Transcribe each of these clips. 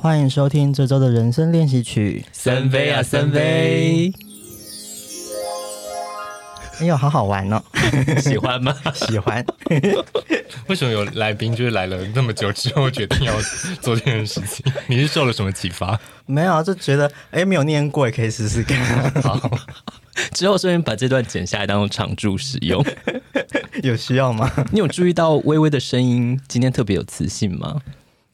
欢迎收听这周的人生练习曲。森威啊，森威！哎呦，好好玩哦！喜欢吗？喜欢。为什么有来宾就是来了那么久之后决定要做这件事情？你是受了什么启发？没有，就觉得哎，没有念过也可以试试看。好，之后顺便把这段剪下来当做常驻使用。有需要吗？你有注意到微微的声音今天特别有磁性吗？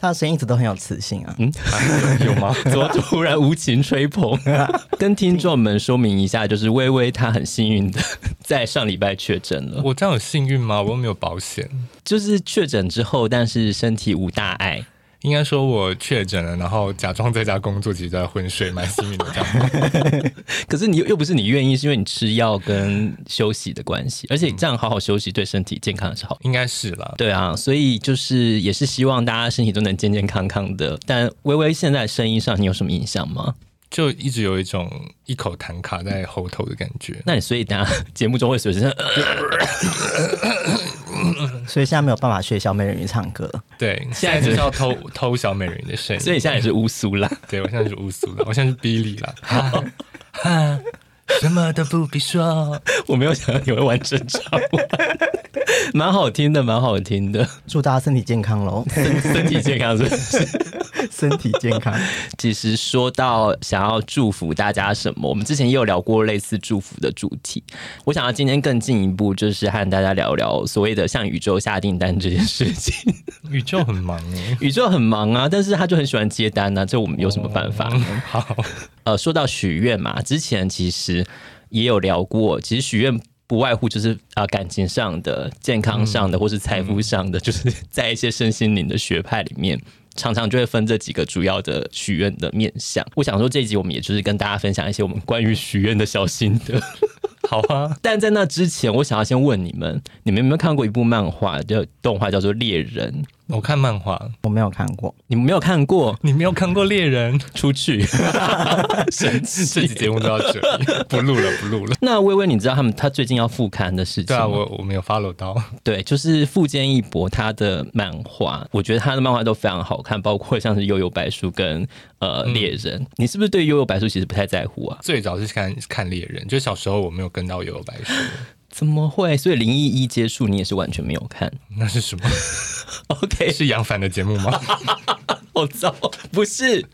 他的声音一直都很有磁性啊，嗯，有吗？怎么突然无情吹捧？跟听众们说明一下，就是微微她很幸运的 在上礼拜确诊了。我这样有幸运吗？我又没有保险。就是确诊之后，但是身体无大碍。应该说，我确诊了，然后假装在家工作，其实在昏睡，蛮幸运的这样。可是你又不是你愿意，是因为你吃药跟休息的关系，而且这样好好休息对身体健康是好。应该是啦，对啊，所以就是也是希望大家身体都能健健康康的。但微微现在声音上，你有什么印象吗？就一直有一种一口痰卡在喉头的感觉。那你所以等下 节目中会随时。所以现在没有办法学小美人鱼唱歌。对，现在就是要偷 偷小美人鱼的声音。所以现在也是乌苏啦。对，我现在是乌苏啦，我现在是比利啦。哈，哈，什么都不必说。我没有想到你会完整唱完，蛮好听的，蛮好听的。祝大家身体健康喽！身身体健康是不是？身体健康。其实说到想要祝福大家什么，我们之前也有聊过类似祝福的主题。我想要今天更进一步，就是和大家聊聊所谓的向宇宙下订单这件事情。宇宙很忙哎，宇宙很忙啊，但是他就很喜欢接单啊，这我们有什么办法？哦、好，呃，说到许愿嘛，之前其实也有聊过，其实许愿不外乎就是啊、呃，感情上的、健康上的，或是财富上的，嗯、就是在一些身心灵的学派里面。常常就会分这几个主要的许愿的面向。我想说这一集我们也就是跟大家分享一些我们关于许愿的小心得。好啊，但在那之前，我想要先问你们：你们有没有看过一部漫画，叫动画，叫做《猎人》？我看漫画，我没有看过。你们没有看过？你没有看过《猎人》？出去！神奇，这期节目都要这里，不录了，不录了。那微微，你知道他们他最近要复刊的事情？对啊，我我没有 follow 到。对，就是富坚义博他的漫画，我觉得他的漫画都非常好看，包括像是《悠悠白书》跟呃《猎人》嗯。你是不是对《悠悠白书》其实不太在乎啊？最早是看看《猎人》，就小时候我没有跟到《悠悠白书》。怎么会？所以零一一接触你也是完全没有看？那是什么？OK，是杨凡的节目吗？好糟，不是。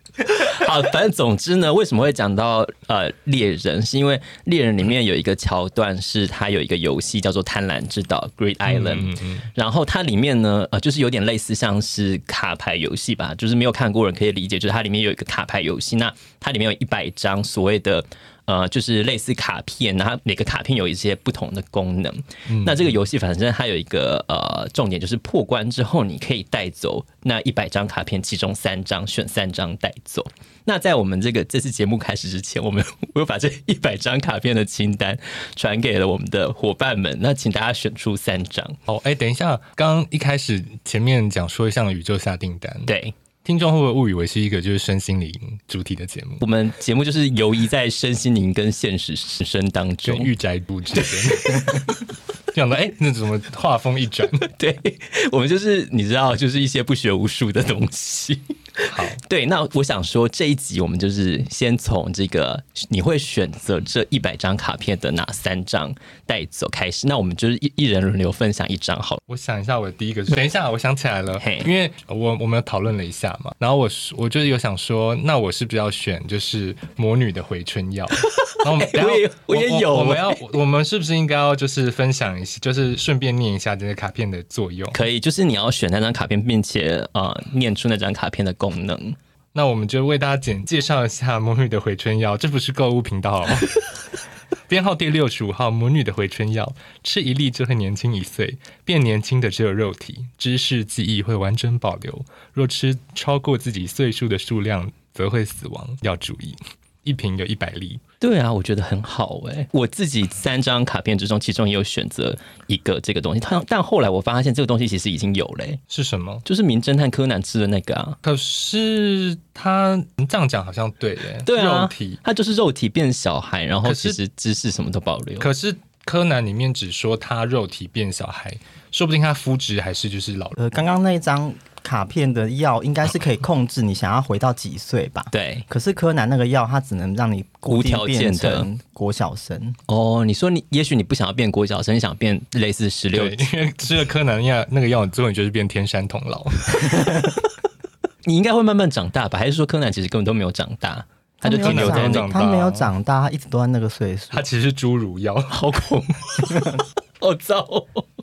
好，反正总之呢，为什么会讲到呃猎人？是因为猎人里面有一个桥段，是它有一个游戏叫做贪婪之岛 （Great Island），嗯嗯嗯，然后它里面呢，呃，就是有点类似像是卡牌游戏吧，就是没有看过人可以理解，就是它里面有一个卡牌游戏，那它里面有一百张所谓的。呃，就是类似卡片，然后每个卡片有一些不同的功能。嗯、那这个游戏反正它有一个呃重点，就是破关之后你可以带走那一百张卡片，其中三张选三张带走。那在我们这个这次节目开始之前，我们我又把这一百张卡片的清单传给了我们的伙伴们。那请大家选出三张。哦，哎，等一下，刚刚一开始前面讲说像宇宙下订单，对。听众会不会误以为是一个就是身心灵主题的节目？我们节目就是游移在身心灵跟现实人生当中，御宅部之间。这样的哎，那怎么画风一转？对，我们就是你知道，就是一些不学无术的东西。好，对，那我想说这一集我们就是先从这个你会选择这一百张卡片的哪三张带走开始。那我们就是一一人轮流分享一张。好了，我想一下，我的第一个，等一下，我想起来了，因为我我们有讨论了一下嘛，然后我我就是有想说，那我是不是要选就是魔女的回春药？然后我们 我也我也有，我们要我们是不是应该要就是分享一下，就是顺便念一下这些卡片的作用？可以，就是你要选那张卡片，并且呃念出那张卡片的功能。那我们就为大家简介绍一下魔女的回春药，这不是购物频道哦。编号第六十五号，魔女的回春药，吃一粒就会年轻一岁，变年轻的只有肉体，知识记忆会完整保留。若吃超过自己岁数的数量，则会死亡，要注意。一瓶有一百粒。对啊，我觉得很好哎。我自己三张卡片之中，其中也有选择一个这个东西。但但后来我发现这个东西其实已经有嘞。是什么？就是名侦探柯南吃的那个啊。可是他这样讲好像对耶。对啊，肉体，他就是肉体变小孩，然后其实知识什么都保留。可是，可是柯南里面只说他肉体变小孩，说不定他肤质还是就是老。呃，刚刚那一张卡片的药应该是可以控制你想要回到几岁吧？对。可是柯南那个药，它只能让你无条件的国小生。哦，你说你也许你不想要变国小生，你想变类似十六，因为吃了柯南药那个药，最后你就是变天山童姥。你应该会慢慢长大吧？还是说柯南其实根本都没有长大？他就停留在那他没有长大，他一直都在那个岁数。他其实是侏儒药，好恐怖，好糟。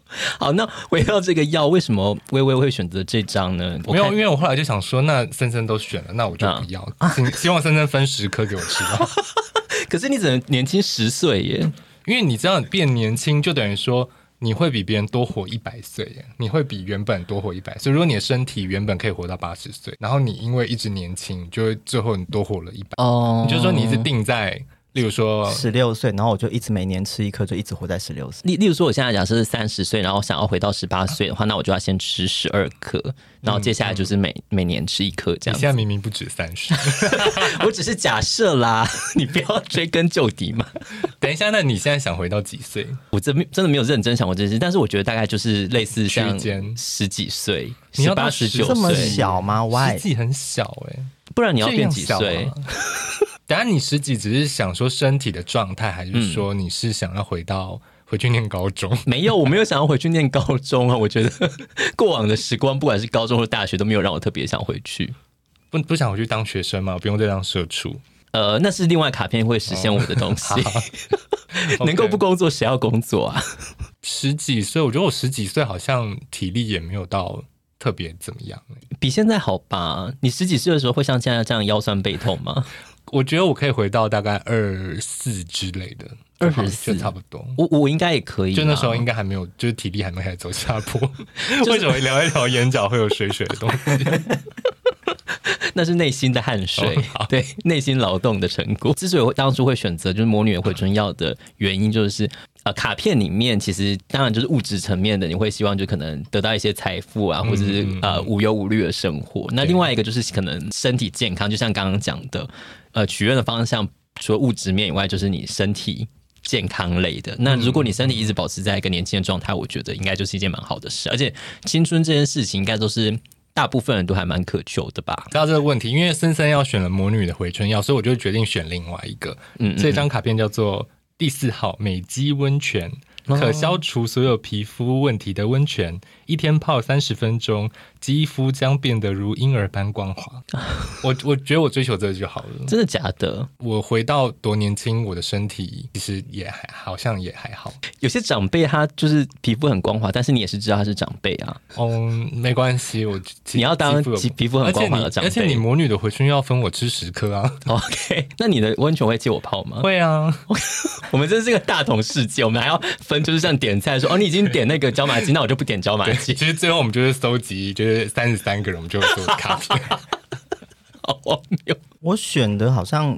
好，那围绕这个药，为什么薇薇会选择这张呢？没有，因为我后来就想说，那森森都选了，那我就不要。啊、希望森森分十颗给我吃吧。可是你只能年轻十岁耶，因为你这样变年轻，就等于说。你会比别人多活一百岁耶，你会比原本多活一百岁。如果你的身体原本可以活到八十岁，然后你因为一直年轻，就会最后你多活了一百。哦，你就说你一直定在。例如说十六岁，然后我就一直每年吃一颗，就一直活在十六岁。例例如说，我现在假设是三十岁，然后想要回到十八岁的话，那我就要先吃十二颗，然后接下来就是每、嗯、每年吃一颗这样。你现在明明不止三十，我只是假设啦，你不要追根究底嘛。等一下，那你现在想回到几岁？我真真的没有认真想过这件事，但是我觉得大概就是类似像十几岁，十八十九岁这么小吗？Why？十几很小哎、欸，不然你要变几岁？等下，你十几只是想说身体的状态，还是说你是想要回到回去念高中？没有，我没有想要回去念高中啊！我觉得 过往的时光，不管是高中或大学，都没有让我特别想回去。不不想回去当学生吗？不用再当社畜？呃，那是另外卡片会实现我的东西。哦、能够不工作，谁要工作啊？十几岁，我觉得我十几岁好像体力也没有到特别怎么样。比现在好吧？你十几岁的时候会像现在这样腰酸背痛吗？我觉得我可以回到大概二四之类的，二十四差不多。我我应该也可以，就那时候应该还没有，就是体力还没开始走下坡。就是、为什么聊一聊眼角会有水水的东西？那是内心的汗水，哦、对，内心劳动的成果。之所以当初会选择就是魔女回春药的原因，就是呃，卡片里面其实当然就是物质层面的，你会希望就可能得到一些财富啊，或者是呃无忧无虑的生活。那另外一个就是可能身体健康，就像刚刚讲的。呃，许愿的方向除了物质面以外，就是你身体健康类的。那如果你身体一直保持在一个年轻的状态，我觉得应该就是一件蛮好的事。而且青春这件事情，应该都是大部分人都还蛮渴求的吧？知道这个问题，因为森森要选了魔女的回春药，所以我就决定选另外一个。嗯，这张卡片叫做第四号美肌温泉。可消除所有皮肤问题的温泉，一天泡三十分钟，肌肤将变得如婴儿般光滑。我我觉得我追求这个就好了。真的假的？我回到多年轻，我的身体其实也还好像也还好。有些长辈他就是皮肤很光滑，但是你也是知道他是长辈啊。嗯，没关系，我你要当皮肤很光滑的长辈，而且你魔女的回春要分我吃十颗啊。OK，那你的温泉会借我泡吗？会啊。我们真是个大同世界，我们还要分，就是像点菜说哦，你已经点那个椒麻鸡，那我就不点椒麻鸡。其实最后我们就是搜集，就是三十三个人，我们就做卡片。好荒谬！我选的好像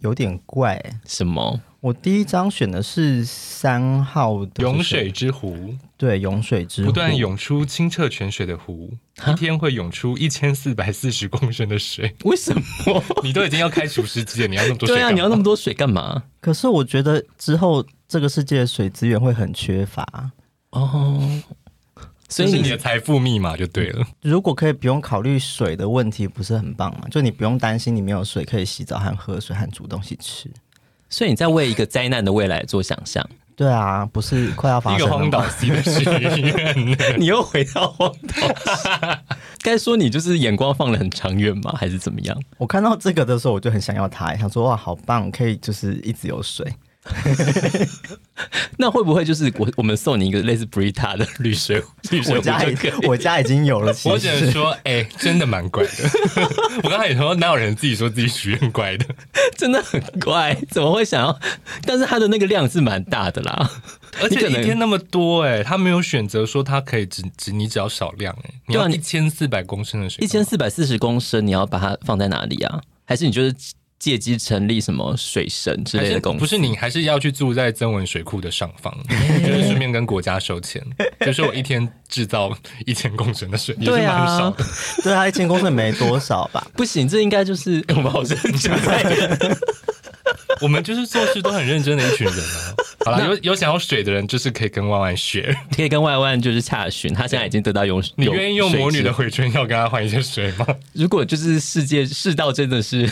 有点怪，什么？我第一张选的是三号的涌水之湖，对，涌水之湖，不断涌出清澈泉水的湖，一天会涌出一千四百四十公升的水。为什么？你都已经要开除湿机了，你要那么多水？对啊，你要那么多水干嘛？可是我觉得之后这个世界的水资源会很缺乏哦，所以你的财富密码就对了。如果可以不用考虑水的问题，不是很棒吗？就你不用担心你没有水可以洗澡和喝水和煮东西吃。所以你在为一个灾难的未来做想象？对啊，不是快要发生？一个荒岛的许愿，你又回到荒岛。该说你就是眼光放得很长远吗？还是怎么样？我看到这个的时候，我就很想要它，想说哇，好棒，可以就是一直有水。那会不会就是我我们送你一个类似 Brita 的绿水 绿水？我家我家已经有了。我只能说，哎、欸，真的蛮怪的。我刚才也说，哪有人自己说自己许愿怪的？真的很怪，怎么会想要？但是它的那个量是蛮大的啦，而且一天那么多、欸，哎，他没有选择说他可以只只你只要少量、欸，哎，你要一千四百公升的水，一千四百四十公升，你要把它放在哪里啊？还是你就是？借机成立什么水神之类的公司？不是，你还是要去住在曾文水库的上方，就是顺便跟国家收钱。就是我一天制造 一千公升的水，也是蛮少的。对啊，一千公升没多少吧？不行，这应该就是我们好认真。我们就是做事都很认真的一群人啊。好了，有有想要水的人，就是可以跟万万学，可以跟万万就是洽询。他现在已经得到用，你愿意用魔女的回春药跟他换一些水吗？如果就是世界世道真的是。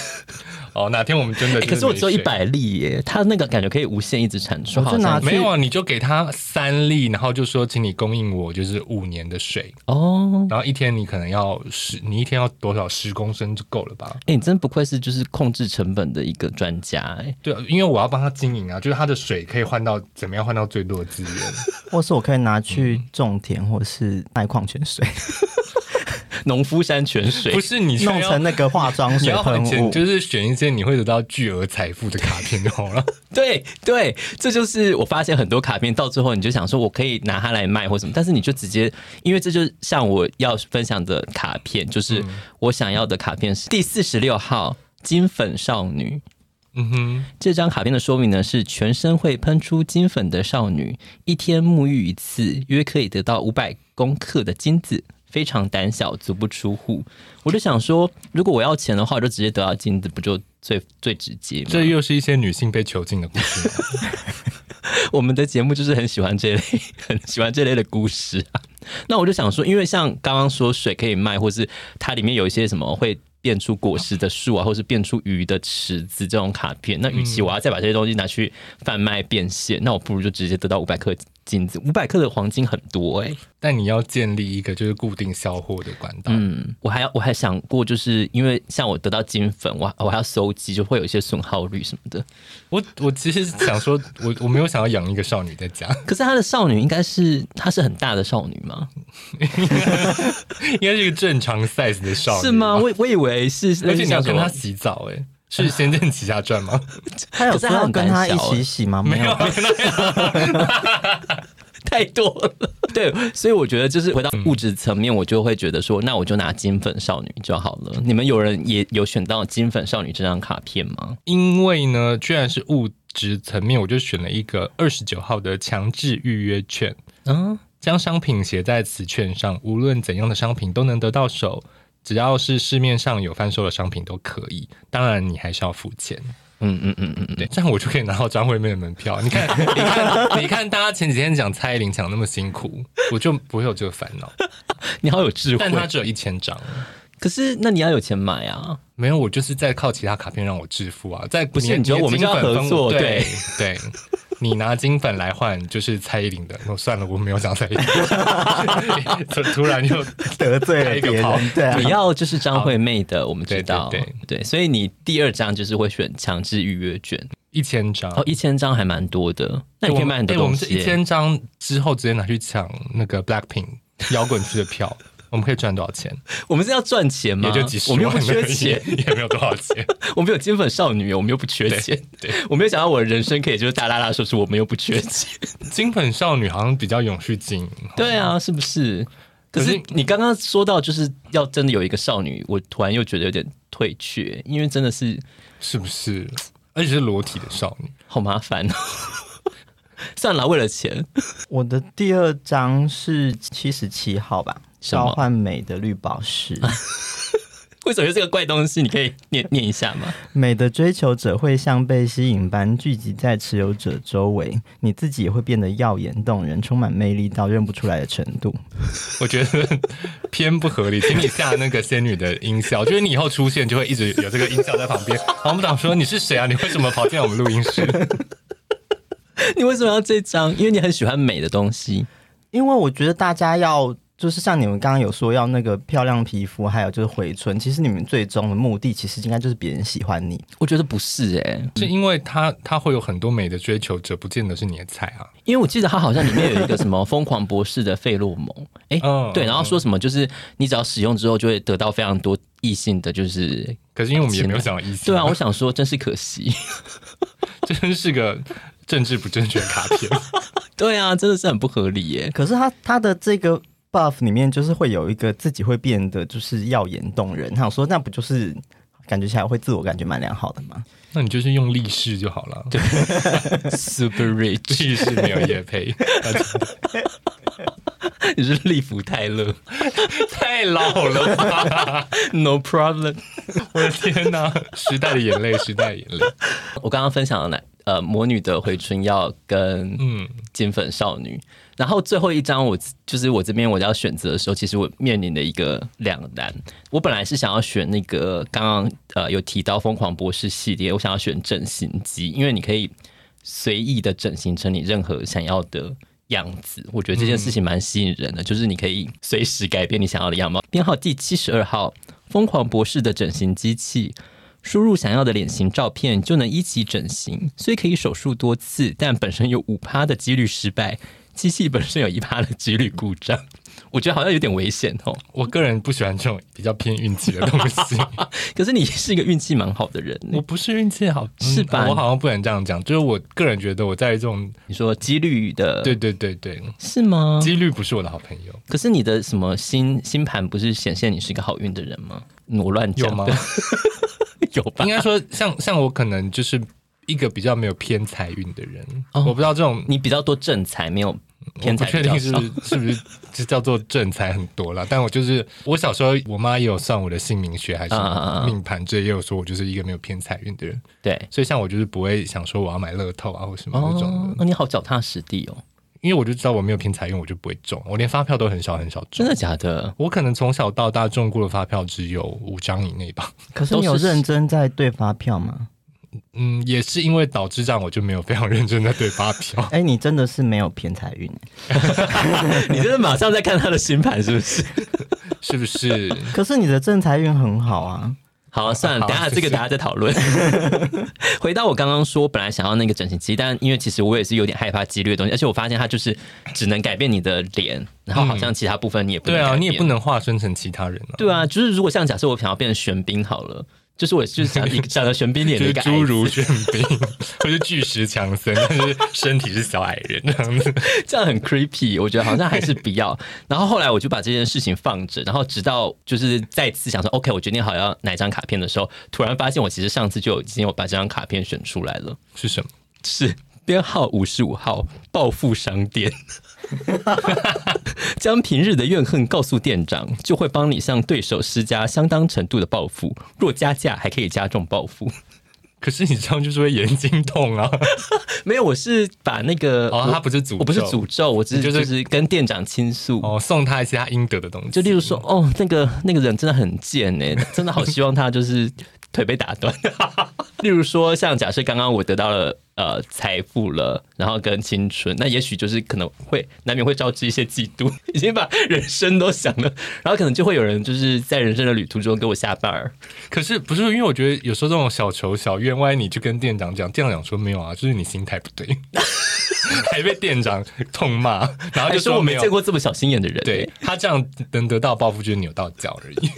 哦，哪天我们真的，欸？可是我只有一百粒耶，他那个感觉可以无限一直产出。我就拿没有啊，你就给他三粒，然后就说，请你供应我就是五年的水哦。然后一天你可能要十，你一天要多少十公升就够了吧？哎、欸，你真不愧是就是控制成本的一个专家哎。对，因为我要帮他经营啊，就是他的水可以换到怎么样换到最多的资源，或是我可以拿去种田，或是卖矿泉水。农夫山泉水不是你弄成那个化妆水喷雾，就是选一些你会得到巨额财富的卡片就好了。对对，这就是我发现很多卡片到最后你就想说，我可以拿它来卖或什么，但是你就直接，因为这就像我要分享的卡片，就是我想要的卡片是第四十六号金粉少女。嗯哼，这张卡片的说明呢是全身会喷出金粉的少女，一天沐浴一次，约可以得到五百公克的金子。非常胆小，足不出户。我就想说，如果我要钱的话，我就直接得到金子，不就最最直接吗？这又是一些女性被囚禁的故事。我们的节目就是很喜欢这类，很喜欢这类的故事啊。那我就想说，因为像刚刚说水可以卖，或是它里面有一些什么会变出果实的树啊，或是变出鱼的池子这种卡片，那与其我要再把这些东西拿去贩卖变现，那我不如就直接得到五百克。金子五百克的黄金很多哎、欸，但你要建立一个就是固定销货的管道。嗯，我还要我还想过，就是因为像我得到金粉，我我还要收集，就会有一些损耗率什么的。我我其实想说，我我没有想要养一个少女在家。可是她的少女应该是她是很大的少女吗？应该是一个正常 size 的少女是吗？我我以为是，而且你要跟她洗澡哎、欸。是《仙剑奇侠传》吗？他有说要跟他一起洗吗？没有，太多了。对，所以我觉得就是回到物质层面，我就会觉得说，那我就拿金粉少女就好了。你们有人也有选到金粉少女这张卡片吗？因为呢，居然是物质层面，我就选了一个二十九号的强制预约券。嗯，将商品写在此券上，无论怎样的商品都能得到手。只要是市面上有贩售的商品都可以，当然你还是要付钱。嗯嗯嗯嗯，对，这样我就可以拿到张惠妹的门票。你看，你看，你看，大家前几天讲蔡依林讲那么辛苦，我就不会有这个烦恼。你好有智慧，但他只有一千张。可是，那你要有钱买啊？没有，我就是在靠其他卡片让我致富啊。在不是，你觉得我们要合作？对对。对你拿金粉来换，就是蔡依林的。那算了，我没有讲蔡依林。突然又得罪了别人。对啊，你要就是张惠妹的，我们知道。对对，对，对，所以你第二张就是会选强制预约券，一千张。哦，一千张还蛮多的。那你可以买很多东西。我们是一千张之后直接拿去抢那个 Blackpink 摇滚区的票。我们可以赚多少钱？我们是要赚钱吗？也就几十万，我们又不缺钱，也没有多少钱。我们有金粉少女，我们又不缺钱。对，对我没有想到我的人生可以就是大大大说出我们又不缺钱。金粉少女好像比较永续经营。对啊，是不是？可是你刚刚说到就是要真的有一个少女，我突然又觉得有点退却，因为真的是是不是？而且是裸体的少女，好麻烦哦。算了，为了钱。我的第二张是七十七号吧。召唤美的绿宝石，为什么是这个怪东西？你可以念念一下吗？美的追求者会像被吸引般聚集在持有者周围，你自己也会变得耀眼动人，充满魅力到认不出来的程度。我觉得偏不合理，请你下那个仙女的音效，就是你以后出现就会一直有这个音效在旁边。黄部长说：“你是谁啊？你为什么跑进我们录音室？你为什么要这张？因为你很喜欢美的东西。因为我觉得大家要。”就是像你们刚刚有说要那个漂亮皮肤，还有就是回春，其实你们最终的目的其实应该就是别人喜欢你。我觉得不是哎、欸，是因为他他会有很多美的追求者，不见得是你的菜啊。因为我记得他好像里面有一个什么疯狂博士的费洛蒙，哎、欸，对，然后说什么就是你只要使用之后就会得到非常多异性的就是，可是因为我们也没有想到异性，对啊，我想说真是可惜，真是个政治不正确卡片。对啊，真的是很不合理耶。可是他他的这个。Buff 里面就是会有一个自己会变得就是耀眼动人，他想说那不就是感觉起来会自我感觉蛮良好的吗？那你就是用力士就好了。对，super rich 力士没有也配，你是利福泰勒，太老了吧？No problem，我的天哪，时代的眼泪，时代的眼泪。我刚刚分享的哪呃魔女的回春药跟嗯金粉少女，嗯、然后最后一张我就是我这边我要选择的时候，其实我面临的一个两难。我本来是想要选那个刚刚呃有提到疯狂博士系列，我想要选整形机，因为你可以随意的整形成你任何想要的样子。我觉得这件事情蛮吸引人的，嗯、就是你可以随时改变你想要的样貌。编号第七十二号，疯狂博士的整形机器。输入想要的脸型照片就能一起整形，所以可以手术多次，但本身有五趴的几率失败，机器本身有一趴的几率故障。我觉得好像有点危险哦。我个人不喜欢这种比较偏运气的东西。可是你是一个运气蛮好的人，我不是运气好，是吧？我好像不能这样讲，就是我个人觉得我在这种你说几率的，对对对对，是吗？几率不是我的好朋友。可是你的什么星星盘不是显现你是一个好运的人吗？我乱讲吗？有吧？应该说像，像像我可能就是一个比较没有偏财运的人。哦、我不知道这种你比较多正财，没有偏财。不确定是是不是就叫做正财很多了？但我就是我小时候，我妈也有算我的姓名学还是命盘，这也有说我就是一个没有偏财运的人。对，所以像我就是不会想说我要买乐透啊或什么那种的。那、哦、你好脚踏实地哦。因为我就知道我没有偏财运，我就不会中。我连发票都很少很少中。真的假的？我可能从小到大中过的发票只有五张以内吧。可是你有认真在对发票吗？嗯，也是因为导致这样，我就没有非常认真在对发票。哎、欸，你真的是没有偏财运？你真的马上在看他的星盘是不是？是不是？可是你的正财运很好啊。好，算了，等下这个大家再讨论。回到我刚刚说，本来想要那个整形机，但因为其实我也是有点害怕几率的东西，而且我发现它就是只能改变你的脸，然后好像其他部分你也不能、嗯、对啊，你也不能化身成其他人啊。对啊，就是如果像假设我想要变成玄彬好了。就是我就是想一个长得玄彬脸的，就是侏儒玄彬，或是巨石强森，但是身体是小矮人这样子，这样很 creepy。我觉得好像还是不要。然后后来我就把这件事情放着，然后直到就是再次想说，OK，我决定好要哪张卡片的时候，突然发现我其实上次就已经有把这张卡片选出来了。是什么？是编号五十五号报复商店。将平日的怨恨告诉店长，就会帮你向对手施加相当程度的报复。若加价，还可以加重报复。可是你这样就是会眼睛痛啊！没有，我是把那个哦，他不是诅咒，我不是诅咒，我只是就是跟店长倾诉哦，送他一些他应得的东西。就例如说，哦，那个那个人真的很贱哎，真的好希望他就是腿被打断。例如说，像假设刚刚我得到了。呃，财富了，然后跟青春，那也许就是可能会难免会招致一些嫉妒，已经把人生都想了，然后可能就会有人就是在人生的旅途中给我下绊儿。可是不是因为我觉得有时候这种小仇小怨，万一你去跟店长讲，店长说没有啊，就是你心态不对，还被店长痛骂，然后就说我没见过这么小心眼的人，对他这样能得到报复就是扭到脚而已。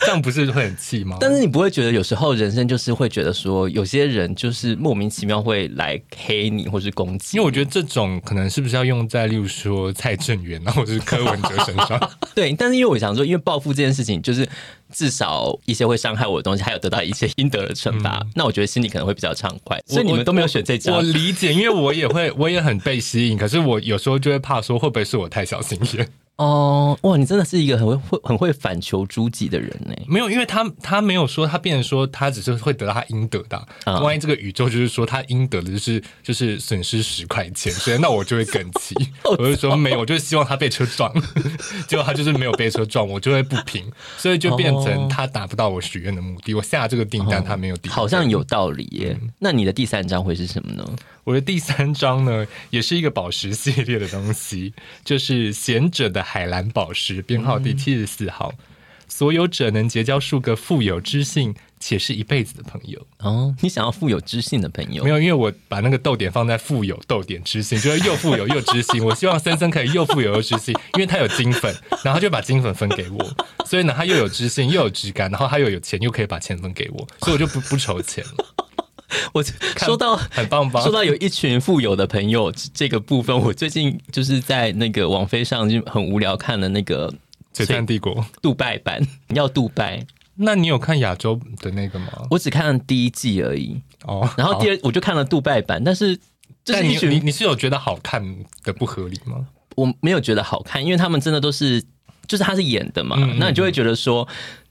这样不是会很气吗？但是你不会觉得有时候人生就是会觉得说，有些人就是莫名其妙会来黑你或是攻击？因为我觉得这种可能是不是要用在例如说蔡正元啊，或者是柯文哲身上？对，但是因为我想说，因为报复这件事情，就是至少一些会伤害我的东西，还有得到一些应得的惩罚，嗯、那我觉得心里可能会比较畅快。所以你们都没有选这家，我理解，因为我也会，我也很被吸引，可是我有时候就会怕说，会不会是我太小心眼？哦，哇！你真的是一个很会、很会反求诸己的人呢。没有，因为他他没有说他变成说他只是会得到他应得的。啊、万一这个宇宙就是说他应得的就是就是损失十块钱，所以那我就会更气。我就说没有，我就希望他被车撞，结果他就是没有被车撞，我就会不平，所以就变成他达不到我许愿的目的。我下这个订单，他没有订单，好像有道理耶。嗯、那你的第三张会是什么呢？我的第三张呢，也是一个宝石系列的东西，就是贤者的海蓝宝石，编号第七十四号。嗯、所有者能结交数个富有知性且是一辈子的朋友。哦，你想要富有知性的朋友？没有，因为我把那个逗点放在富有逗点知性，就是又富有又知性。我希望森森可以又富有又知性，因为他有金粉，然后就把金粉分给我，所以呢，他又有知性又有质感，然后他又有钱，又可以把钱分给我，所以我就不不愁钱了。我说到很棒棒，说到有一群富有的朋友这个部分，我最近就是在那个网飞上就很无聊看了那个《璀璨帝国》杜拜版，要杜拜？那你有看亚洲的那个吗？我只看了第一季而已哦，然后第二我就看了杜拜版，但是这是一群你你是有觉得好看的不合理吗？我没有觉得好看，因为他们真的都是就是他是演的嘛，嗯嗯嗯，那你就会觉得说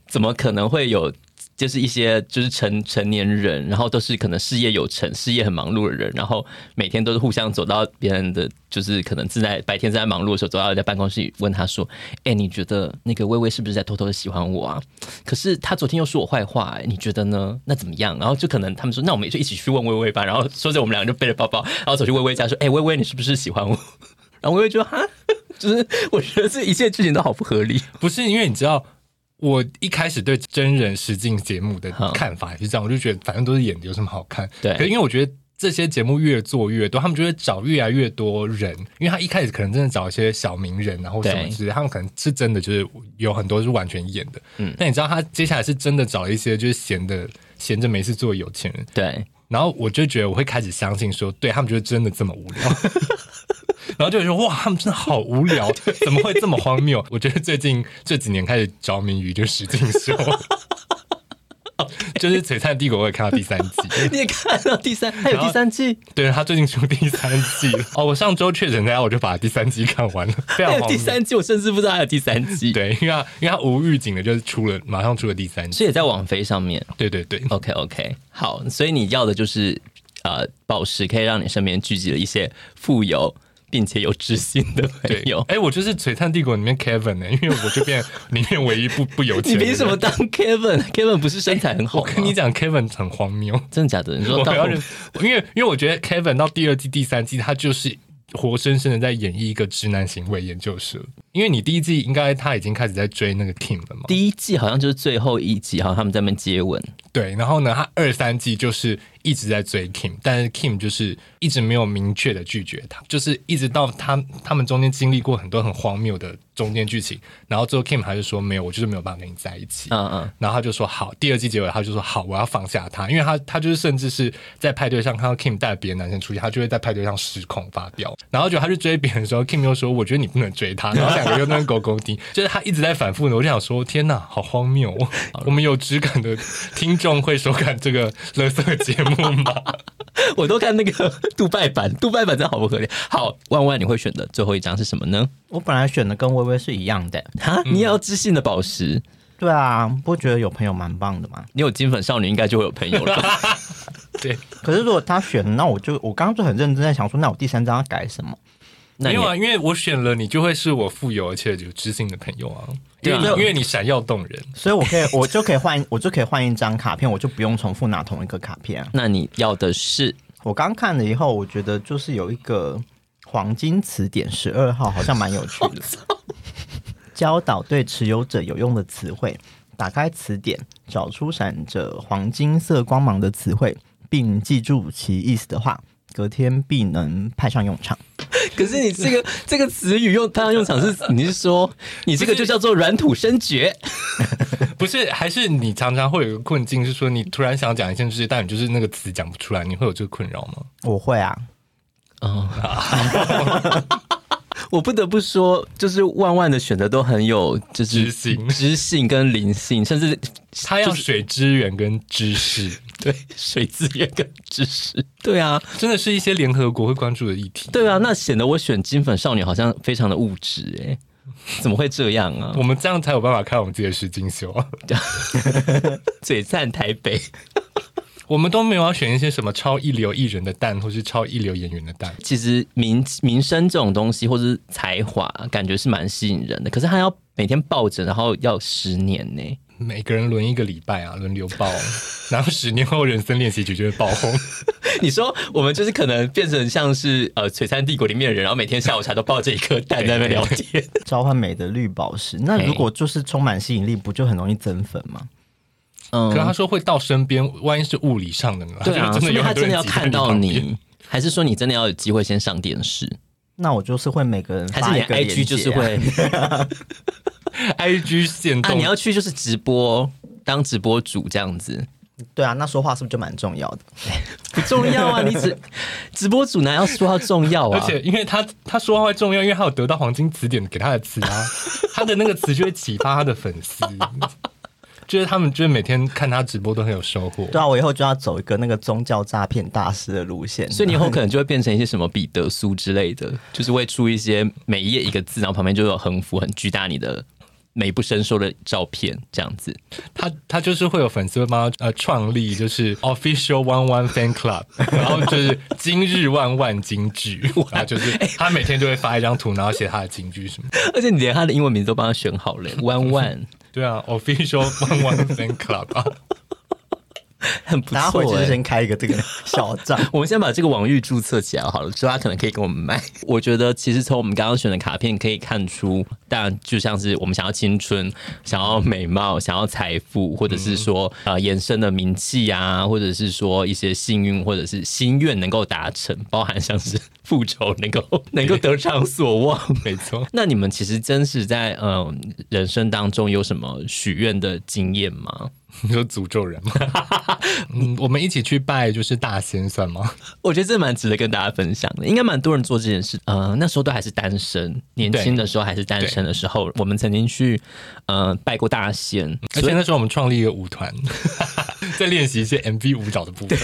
怎么可能会有。就是一些就是成成年人，然后都是可能事业有成、事业很忙碌的人，然后每天都是互相走到别人的，就是可能正在白天正在忙碌的时候，走到人家办公室里问他说：“哎，你觉得那个薇薇是不是在偷偷的喜欢我啊？可是他昨天又说我坏话，你觉得呢？那怎么样？”然后就可能他们说：“那我们也就一起去问薇薇吧。”然后说着我们两个就背着包包，然后走去薇薇家说：“哎，薇薇，你是不是喜欢我？” 然后薇薇就哈，就是我觉得这一切剧情都好不合理，不是因为你知道。我一开始对真人实境节目的看法也是这样，我就觉得反正都是演的，有什么好看？对。可是因为我觉得这些节目越做越多，他们就会找越来越多人，因为他一开始可能真的找一些小名人，然后什么之类，他们可能是真的就是有很多是完全演的。嗯。但你知道他接下来是真的找一些就是闲的闲着没事做有钱人。对。然后我就觉得我会开始相信说，对他们就是真的这么无聊。然后就会说哇，他们真的好无聊，怎么会这么荒谬？我觉得最近这几年开始着迷于就是实境秀，就是《璀璨帝国》，我也看到第三季，你也看到第三，还有第三季？对，他最近出第三季哦，我上周确诊在家，我就把第三季看完了。非常还有第三季，我甚至不知道还有第三季。对，因为他因为他无预警的，就是出了，马上出了第三季，所以也在网飞上面。对对对，OK OK，好，所以你要的就是呃，宝石可以让你身边聚集了一些富有。并且有知心的朋友，哎、欸，我就是《璀璨帝国》里面 Kevin 呢、欸，因为我就变 里面唯一不不有钱。你凭什么当 Kevin？Kevin Kevin 不是身材很好？欸、我跟你讲，Kevin 很荒谬，真的假的？你说到，因为因为我觉得 Kevin 到第二季、第三季，他就是活生生的在演绎一个直男行为研究社。因为你第一季应该他已经开始在追那个 Kim 了嘛？第一季好像就是最后一集，好像他们在那边接吻。对，然后呢，他二三季就是一直在追 Kim，但是 Kim 就是一直没有明确的拒绝他，就是一直到他他们中间经历过很多很荒谬的中间剧情，然后最后 Kim 还是说没有，我就是没有办法跟你在一起。嗯嗯，然后他就说好，第二季结尾他就说好，我要放下他，因为他他就是甚至是在派对上看到 Kim 带别的男生出去，他就会在派对上失控发飙，然后就他去追别人的时候，Kim 又说我觉得你不能追他，然后两个又那狗狗滴，就是他一直在反复的，我就想说天哪，好荒谬哦！我们有质感的听众会收看这个垃圾节目吗？我都看那个 杜拜版，杜拜版真的好不可怜。好，万万你会选的最后一张是什么呢？我本来选的跟薇薇是一样的哈，你也要自信的宝石？对啊，不觉得有朋友蛮棒的吗？你有金粉少女，应该就会有朋友了。对，可是如果他选，那我就我刚刚就很认真在想说，那我第三张要改什么？没有啊，因为我选了你，就会是我富有而且有知性的朋友啊。对啊，因为你闪耀动人，所以我可以，我就可以换，我就可以换一张卡片，我就不用重复拿同一个卡片啊。那你要的是？我刚看了以后，我觉得就是有一个黄金词典十二号，好像蛮有趣的，教导对持有者有用的词汇。打开词典，找出闪着黄金色光芒的词汇，并记住其意思的话。隔天必能派上用场。可是你这个 这个词语用派上用场是？你是说你这个就叫做软土生绝？不是，还是你常常会有一个困境，是说你突然想讲一件事，但你就是那个词讲不出来，你会有这个困扰吗？我会啊。哦，我不得不说，就是万万的选择都很有，就是知性、知性跟灵性，甚至他要水资源跟知识。对，水资源跟知识，对啊，真的是一些联合国会关注的议题。对啊，那显得我选金粉少女好像非常的物质哎，怎么会这样啊？我们这样才有办法看我们自己的实境秀啊！璀璨台北，我们都没有要选一些什么超一流艺人的蛋，或是超一流演员的蛋。其实名名声这种东西，或是才华，感觉是蛮吸引人的。可是他要每天抱着，然后要十年呢。每个人轮一个礼拜啊，轮流爆，然后十年后人生练习曲就会爆红。你说我们就是可能变成像是呃《璀璨帝国》里面的人，然后每天下午茶都抱着一颗蛋在那边聊天，召唤美的绿宝石。那如果就是充满吸引力，不就很容易增粉吗？嗯，可是他说会到身边，万一是物理上的呢？对啊，所以他真的要看到你，还是说你真的要有机会先上电视？那我就是会每个人还是你 IG 就是会 IG 限动啊？你要去就是直播当直播主这样子？对啊，那说话是不是就蛮重要的？不重要啊，你直直播主哪要说话重要啊？而且因为他他说话会重要，因为他有得到黄金词典给他的词啊，他的那个词就会启发他的粉丝。就是他们，就是每天看他直播都很有收获。对啊，我以后就要走一个那个宗教诈骗大师的路线，所以你以后可能就会变成一些什么彼得苏之类的，就是会出一些每一页一个字，然后旁边就有横幅很巨大你的美不胜收的照片这样子。他他就是会有粉丝会帮他呃创立就是 official one one fan club，然后就是今日万万金句，然后就是他每天就会发一张图，然后写他的金句什么。而且你连他的英文名字都帮他选好了，one one。对啊，official one one fan club 啊。很不错、欸，大家回去就先开一个这个 小账。我们先把这个网域注册起来好了，之后他可能可以给我们卖。我觉得其实从我们刚刚选的卡片可以看出，当然就像是我们想要青春、想要美貌、想要财富，或者是说呃延伸的名气啊，或者是说一些幸运或者是心愿能够达成，包含像是复仇能够能够得偿所望。没错。那你们其实真是在嗯、呃、人生当中有什么许愿的经验吗？你说诅咒人吗？嗯，我们一起去拜就是大仙算吗？我觉得这蛮值得跟大家分享的，应该蛮多人做这件事。呃，那时候都还是单身，年轻的时候还是单身的时候，我们曾经去呃拜过大仙，而且那时候我们创立一个舞团，在练习一些 MV 舞蹈的部分，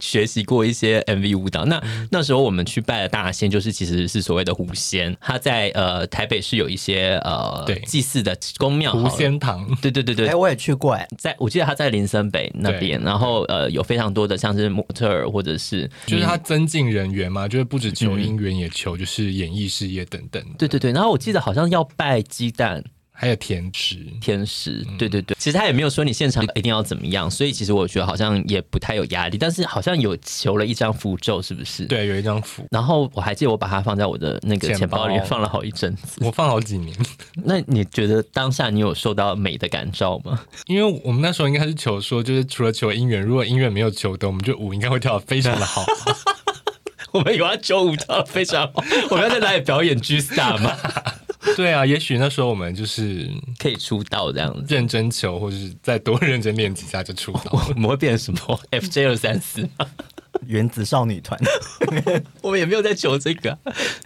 学习过一些 MV 舞蹈。那那时候我们去拜的大仙，就是其实是所谓的狐仙，他在呃台北是有一些呃祭祀的宫庙，狐仙堂。对对对对，哎、欸，我也去过哎，在。我记得他在林森北那边，然后呃有非常多的像是模特儿或者是，就是他增进人员嘛，就是不止求姻缘，也求就是演艺事业等等。对对对，然后我记得好像要拜鸡蛋。还有甜食，甜食，对对对，其实他也没有说你现场一定要怎么样，所以其实我觉得好像也不太有压力，但是好像有求了一张符咒，是不是？对，有一张符。然后我还记得我把它放在我的那个钱包里，放了好一阵子，我放好几年。那你觉得当下你有受到美的感召吗？因为我们那时候应该是求说，就是除了求姻缘，如果姻缘没有求得，我们就舞应该会跳的非常的好。我们有要求舞跳的非常好，我们要在哪里表演 G Star 吗？对啊，也许那时候我们就是可以出道这样子，认真求，或者是再多认真练几下就出道。我们会变成什么？FJ 二三四吗？原子少女团？我们也没有在求这个。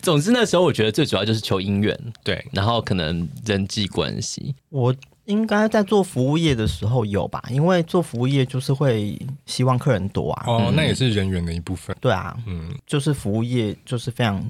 总之那时候我觉得最主要就是求姻缘，对，然后可能人际关系。我应该在做服务业的时候有吧，因为做服务业就是会希望客人多啊。哦，那也是人缘的一部分。对啊，嗯，就是服务业就是非常。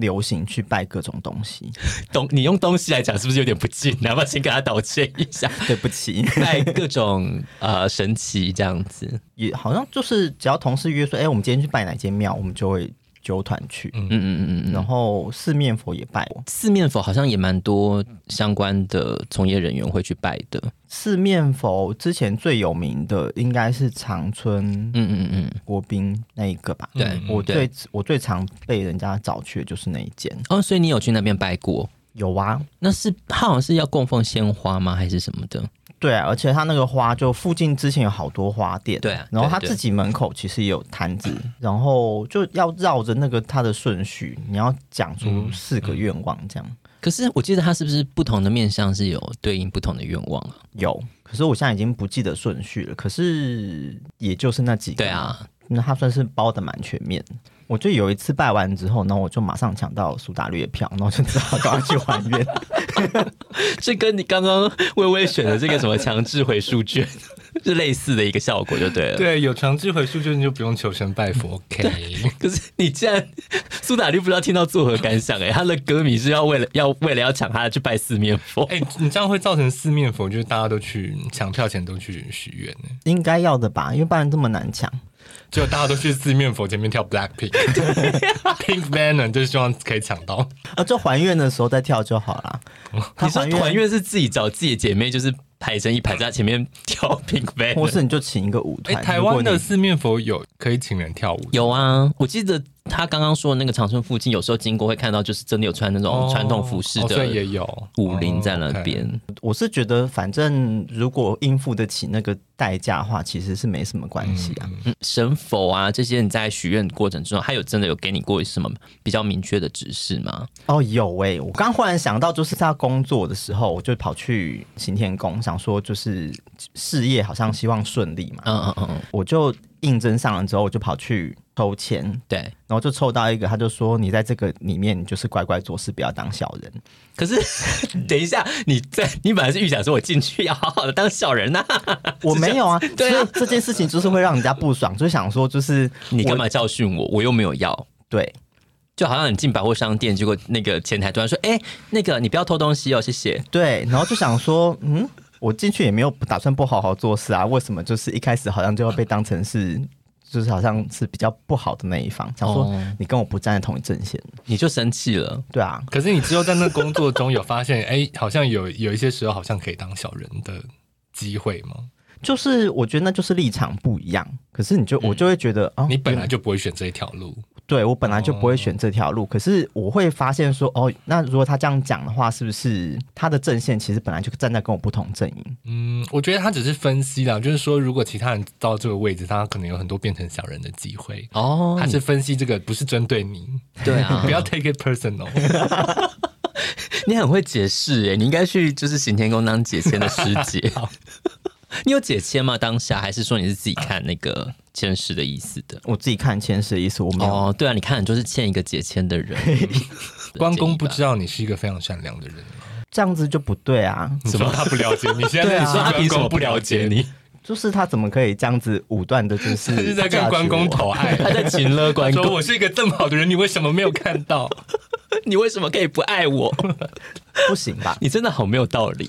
流行去拜各种东西，东你用东西来讲是不是有点不敬？要不要先跟他道歉一下？对不起，拜各种呃神奇这样子，也好像就是只要同事约说，哎、欸，我们今天去拜哪间庙，我们就会。揪团去，嗯嗯嗯嗯，然后四面佛也拜过，四面佛好像也蛮多相关的从业人员会去拜的。四面佛之前最有名的应该是长春，嗯嗯嗯，国宾那一个吧？对，我最我最常被人家找去的就是那一间。哦，所以你有去那边拜过？有啊，那是他好像是要供奉鲜花吗？还是什么的？对啊，而且他那个花，就附近之前有好多花店，对啊，然后他自己门口其实也有摊子，然后就要绕着那个他的顺序，你要讲出四个愿望这样。可是我记得他是不是不同的面相是有对应不同的愿望啊？有，可是我现在已经不记得顺序了。可是也就是那几个，对啊，那他算是包的蛮全面。我就有一次拜完之后，然后我就马上抢到苏打绿的票，然后就只好赶快去还愿。这跟你刚刚微微选的这个什么强制回数券 是类似的一个效果，就对了。对，有强制回数券你就不用求神拜佛。OK。可是你既然苏打绿不知道听到作何感想？哎，他的歌迷是要为了要为了要抢他去拜四面佛。哎，你这样会造成四面佛就是大家都去抢票前都去许愿呢？应该要的吧，因为不然这么难抢。就大家都去四面佛前面跳 Blackpink，Pink Banner，就是希望可以抢到啊，就还愿的时候再跳就好了。你说还愿是自己找自己的姐妹，就是排成一排在前面跳 Pink Venom，或是你就请一个舞团。哎、欸，台湾的四面佛有可以请人跳舞？有啊，我记得。他刚刚说的那个长春附近，有时候经过会看到，就是真的有穿那种传统服饰的，也有武林在那边。我是觉得，反正如果应付得起那个代价的话，其实是没什么关系啊。嗯，神佛啊，这些你在许愿过程中，他有真的有给你过什么比较明确的指示吗？哦，有哎、欸，我刚忽然想到，就是在工作的时候，我就跑去行天宫，想说就是事业好像希望顺利嘛。嗯嗯嗯，我就应征上了之后，我就跑去。抽签，对，然后就抽到一个，他就说，你在这个里面，你就是乖乖做事，不要当小人。可是，等一下，你在你本来是预想说我进去要好好的当小人呐、啊，我没有啊，对啊，这件事情就是会让人家不爽，就想说，就是你干嘛教训我，我又没有要，对。就好像你进百货商店，结果那个前台突然说：“哎、欸，那个你不要偷东西哦，谢谢。”对，然后就想说，嗯，我进去也没有打算不好好做事啊，为什么？就是一开始好像就要被当成是，就是好像是比较不好的那一方？想说你跟我不站在同一阵线，你就生气了。对啊，可是你之后在那工作中有发现，哎、欸，好像有有一些时候好像可以当小人的机会吗？就是我觉得那就是立场不一样，可是你就、嗯、我就会觉得，哦，你本来就不会选这一条路。对，我本来就不会选这条路，哦，可是我会发现说，哦，那如果他这样讲的话，是不是他的阵线其实本来就站在跟我不同阵营？嗯，我觉得他只是分析啦，就是说，如果其他人到这个位置，他可能有很多变成小人的机会。哦，他是分析这个，不是针对你。对啊，不要 take it personal。你很会解释诶，你应该去就是行天宫当解签的师姐。你有解签吗？当下还是说你是自己看那个签诗的意思的？我自己看签诗的意思，我没有。哦，对啊，你看，你就是欠一个解签的人。关公不知道你是一个非常善良的人吗？这样子就不对啊！什么？他不了解你？现在你说他凭什么不了解你？就是他怎么可以这样子武断的？就是他是在跟关公投爱，他在情了关公。说我是一个这么好的人，你为什么没有看到？你为什么可以不爱我？不行吧？你真的好没有道理。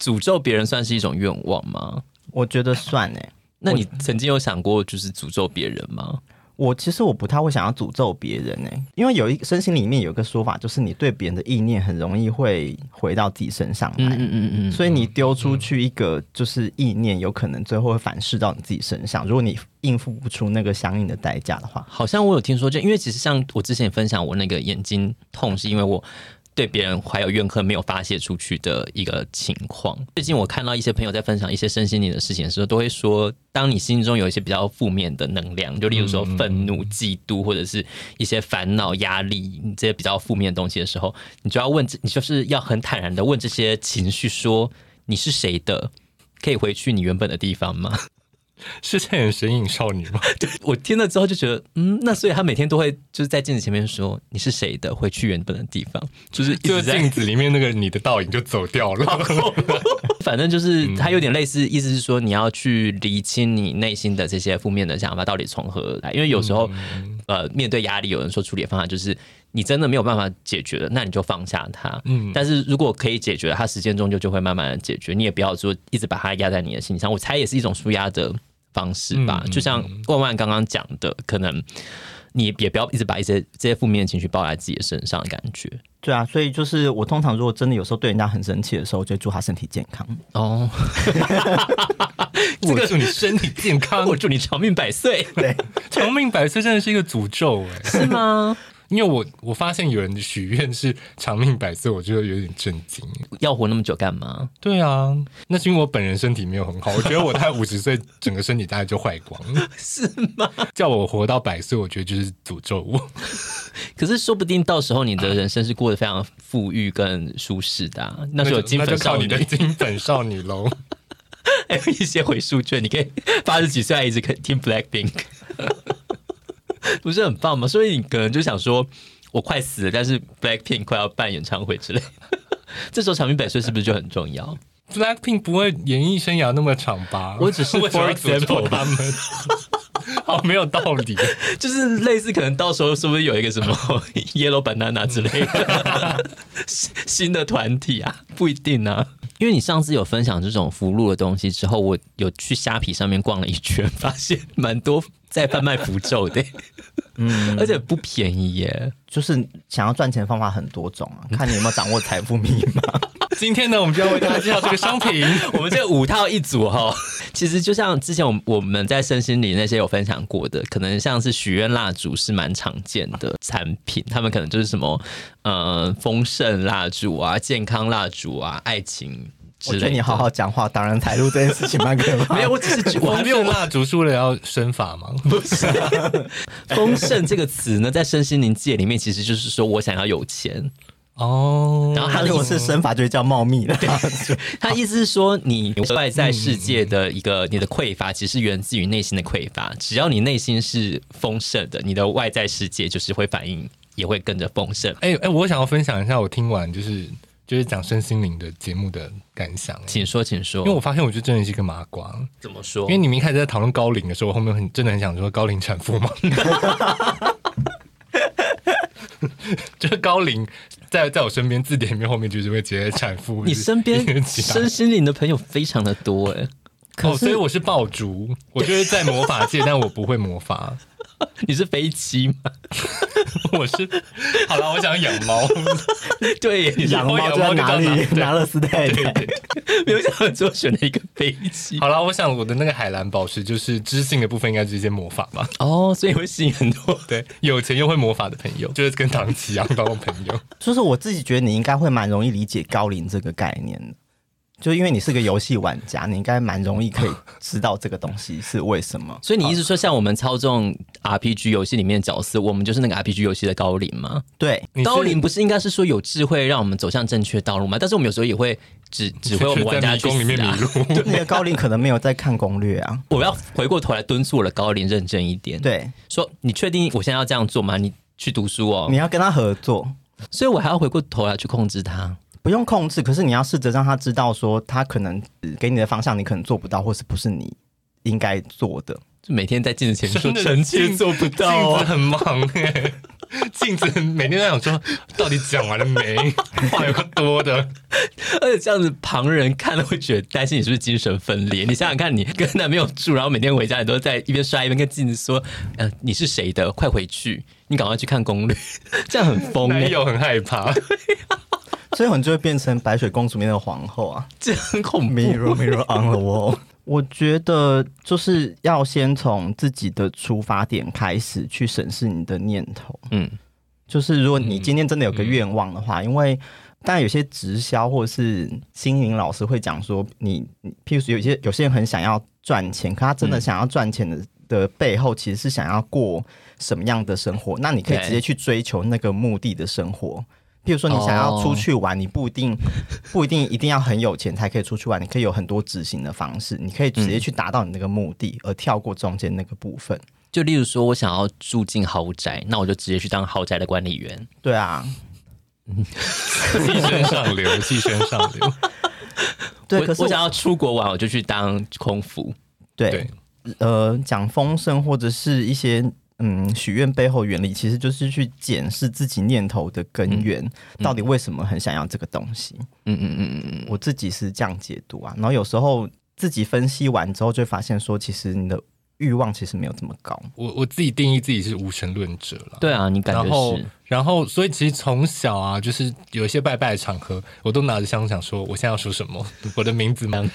诅咒别人算是一种愿望吗？我觉得算诶。那你曾经有想过就是诅咒别人吗？我其实我不太会想要诅咒别人诶，因为有一个身心里面有一个说法，就是你对别人的意念很容易会回到自己身上来。嗯嗯嗯，所以你丢出去一个就是意念，有可能最后会反噬到你自己身上。如果你应付不出那个相应的代价的话，好像我有听说，就因为其实像我之前分享我那个眼睛痛，是因为我。对别人怀有怨恨没有发泄出去的一个情况。最近我看到一些朋友在分享一些身心灵的事情的时候，都会说，当你心中有一些比较负面的能量，就例如说愤怒、嫉妒或者是一些烦恼、压力这些比较负面的东西的时候，你就要问，你就是要很坦然的问这些情绪说：你是谁的？可以回去你原本的地方吗？是在演神隐少女吗？对，我听了之后就觉得，嗯，那所以他每天都会就是在镜子前面说：“你是谁的？回去原本的地方。”就是就镜子里面那个你的倒影就走掉了。反正就是他有点类似，意思是说你要去厘清你内心的这些负面的想法到底从何而来。因为有时候，嗯、呃，面对压力，有人说处理的方法就是你真的没有办法解决了，那你就放下它。嗯，但是如果可以解决，它时间终究就会慢慢的解决。你也不要说一直把它压在你的心上。我猜也是一种舒压的。方式吧，就像万万刚刚讲的，可能你也不要一直把一些这些负面情绪抱在自己的身上的感觉。对啊，所以就是我通常如果真的有时候对人家很生气的时候，我就祝他身体健康哦。这个祝你身体健康，我祝你长命百岁。对，长命百岁真的是一个诅咒哎，是吗？因为我我发现有人的许愿是长命百岁，我觉得有点震惊。要活那么久干嘛？对啊，那是因为我本人身体没有很好。我觉得我大概五十岁，整个身体大概就坏光了，是吗？叫我活到百岁，我觉得就是诅咒我。可是说不定到时候你的人生是过得非常富裕跟舒适的，啊，那时候金粉少女的金粉少女喽，还有一些回数券，你可以八十几岁还一直听 Blackpink。不是很棒吗？所以你可能就想说，我快死了，但是 Blackpink 快要办演唱会之类的，这时候长命百岁是不是就很重要？Blackpink 不会演艺生涯那么长吧？我只是 for example 他们，好没有道理，就是类似可能到时候是不是有一个什么 Yellow Banana 之类的新的团体啊？不一定啊，因为你上次有分享这种福禄的东西之后，我有去虾皮上面逛了一圈，发现蛮多。在贩卖符咒的，嗯，而且不便宜耶。就是想要赚钱的方法很多种啊，看你有没有掌握财富密码。今天呢，我们就要为大家介绍这个商品。我们这五套一组哈，其实就像之前我我们在身心里那些有分享过的，可能像是许愿蜡烛是蛮常见的产品，他们可能就是什么呃丰盛蜡烛啊、健康蜡烛啊、爱情。我觉得你好好讲话，当然财路这件事情蛮可怕。没有，我只是我还没有蜡烛，是为了要身法吗？不是、啊，丰盛这个词呢，在身心灵界里面，其实就是说我想要有钱哦。然后他如果是身法，就会叫茂密了。他意思是说，你外在世界的一个你的匮乏，其实源自于内心的匮乏。只要你内心是丰盛的，你的外在世界就是会反应，也会跟着丰盛。哎哎，我想要分享一下，我听完就是。就是讲身心灵的节目的感想，请说，请说。因为我发现，我就真的是一个麻瓜。怎么说？因为你们一开始在讨论高龄的时候，我后面很真的很想说高龄产妇嘛。就是高龄在在我身边字典里面后面就是会直接产妇。你身边身心灵的朋友非常的多哎，哦，所以我是爆竹，我就是在魔法界，但我不会魔法。你是飞机吗？我是好了，我想养猫。对，养猫在哪里？拿了丝带，对对，没有想到最后选了一个飞机。好了，我想我的那个海蓝宝石就是知性的部分，应该是一些魔法吧。哦，所以会吸引很多对有钱又会魔法的朋友，就是跟唐綺阳当朋友。就是我自己觉得你应该会蛮容易理解高龄这个概念。就因为你是个游戏玩家，你应该蛮容易可以知道这个东西是为什么。所以你意思说，像我们操纵 RPG 游戏里面的角色，我们就是那个 RPG 游戏的高灵吗？对，高灵不是应该是说有智慧让我们走向正确道路吗？但是我们有时候也会指指挥我们玩家去死啊。那个高灵可能没有在看攻略啊。我要回过头来敦促我的高灵认真一点。对，说你确定我现在要这样做吗？你去读书哦，你要跟他合作，所以我还要回过头来去控制他。不用控制，可是你要试着让他知道，说他可能给你的方向，你可能做不到，或是不是你应该做的。就每天在 镜子前说臣妾做不到，镜子很忙哎，镜子每天在想说，到底讲完了没？话有个多的，而且这样子旁人看了会觉得担心你是不是精神分裂。你想想看，你跟男朋友住，然后每天回家你都在一边摔一边跟镜子说，呃，你是谁的？快回去，你赶快去看攻略，这样很疯，男友很害怕。所以，我们就会变成白雪公主里面的皇后啊，这很恐怖。Mirror, mirror on the wall。我觉得就是要先从自己的出发点开始去审视你的念头。嗯，就是如果你今天真的有个愿望的话，因为当然有些直销或者是心灵老师会讲说你，你譬如说有些有些人很想要赚钱，可他真的想要赚钱的的背后，其实是想要过什么样的生活？那你可以直接去追求那个目的的生活。譬如说，你想要出去玩，你不一定 不一定一定要很有钱才可以出去玩，你可以有很多执行的方式，你可以直接去达到你那个目的，而跳过中间那个部分。就例如说，我想要住进豪宅，那我就直接去当豪宅的管理员。对啊，寄生上流，寄生上流。对，可是我想要出国玩，我就去当空服。对，对呃，讲风声或者是一些。嗯，许愿背后原理其实就是去检视自己念头的根源，到底为什么很想要这个东西。嗯嗯嗯嗯嗯，我自己是这样解读啊。然后有时候自己分析完之后，就发现说，其实你的欲望其实没有这么高。我我自己定义自己是无神论者了。对啊，你感觉是。然后，所以其实从小啊，就是有一些拜拜的场合，我都拿着香想说，我现在要说什么，我的名字吗？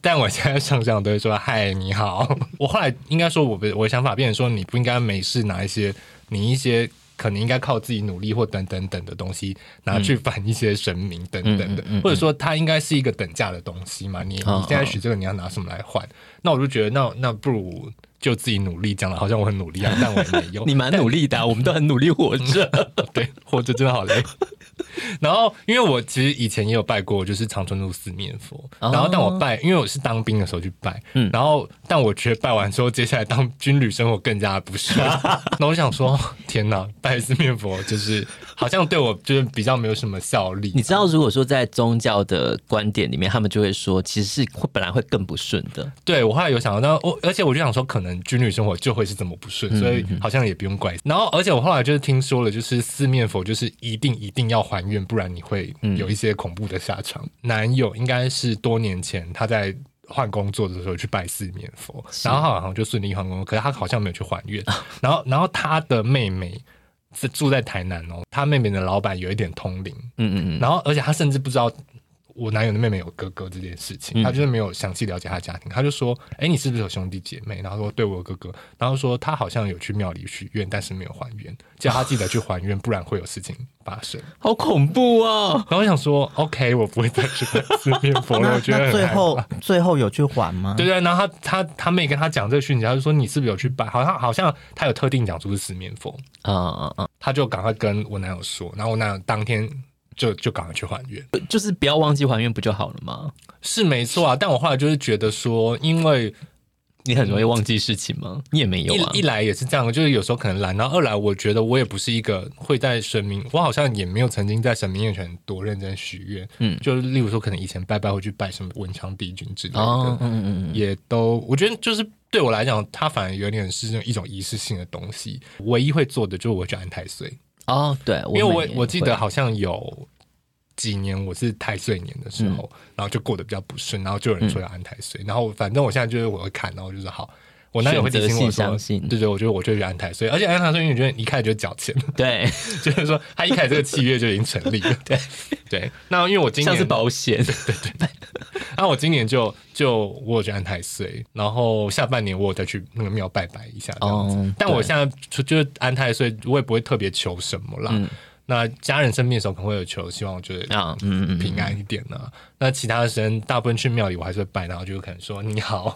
但我现在上香都会说嗨，你好。我后来应该说我的我的想法变成说，你不应该没事拿一些你一些可能应该靠自己努力或等等等的东西拿去反一些神明等等的，或者说它应该是一个等价的东西嘛？你你现在许这个，你要拿什么来换？那我就觉得，那那不如。就自己努力，讲的好像我很努力啊，但我也没有。你蛮努力的、啊，我们都很努力活着。对，活着真的好累。然后，因为我其实以前也有拜过，就是长春路四面佛。哦、然后，但我拜，因为我是当兵的时候去拜。嗯。然后，但我觉得拜完之后，接下来当军旅生活更加不顺。那我想说，天哪，拜四面佛就是好像对我就是比较没有什么效力。你知道，如果说在宗教的观点里面，他们就会说，其实是会本来会更不顺的。对，我后来有想到，那我而且我就想说，可能。军旅生活就会是这么不顺，所以好像也不用怪。然后，而且我后来就是听说了，就是四面佛就是一定一定要还愿，不然你会有一些恐怖的下场。嗯、男友应该是多年前他在换工作的时候去拜四面佛，是然后好像就顺利换工作，可是他好像没有去还愿。然后，然后他的妹妹是住在台南哦，他妹妹的老板有一点通灵，嗯嗯嗯，然后而且他甚至不知道。我男友的妹妹有哥哥这件事情，他就是没有详细了解他的家庭，他就说：“哎，你是不是有兄弟姐妹？”然后说：“对，我有哥哥。”然后说他好像有去庙里许愿，但是没有还愿，叫他记得去还愿，不然会有事情发生。好恐怖哦！然后我想说：“OK，我不会再去拜四面佛了。”我觉得最后最后有去还吗？对对。然后他他他妹跟他讲这个讯息，他就说：“你是不是有去拜？好像好像他有特定讲出是四面佛。”啊啊啊！他就赶快跟我男友说，然后我男友当天。就就赶快去还愿，就是不要忘记还愿不就好了吗？是没错啊，但我后来就是觉得说，因为你很容易忘记事情吗？嗯、你也没有啊。一一来也是这样，就是有时候可能懒，然后二来我觉得我也不是一个会在神明，我好像也没有曾经在神明面前多认真许愿。嗯，就是例如说，可能以前拜拜会去拜什么文昌帝君之类的，哦、嗯嗯嗯，也都我觉得就是对我来讲，它反而有点是一种仪式性的东西。唯一会做的就是我去安太岁。哦，对，因为我我记得好像有几年我是太岁年的时候，嗯然后就过得比较不顺，然后就有人说要安太岁，然后反正我现在就是我会看，然后就是好。我男友会提醒我相信：“对对，我觉得我就去安太岁，而且安太岁，因为我觉得一开始就缴钱，对，就是说他一开始这个契约就已经成立了。对对，那因为我今年像是保险，对 对对。那我今年就就我有去安太岁，然后下半年我有再去那个庙拜拜一下这样子。哦但我现在就就是安太岁，我也不会特别求什么啦。嗯那家人生病的时候可能会有求，希望就是啊嗯平安一点呢、那其他的时间，大部分去庙里我还是会拜，然后就可能说你好，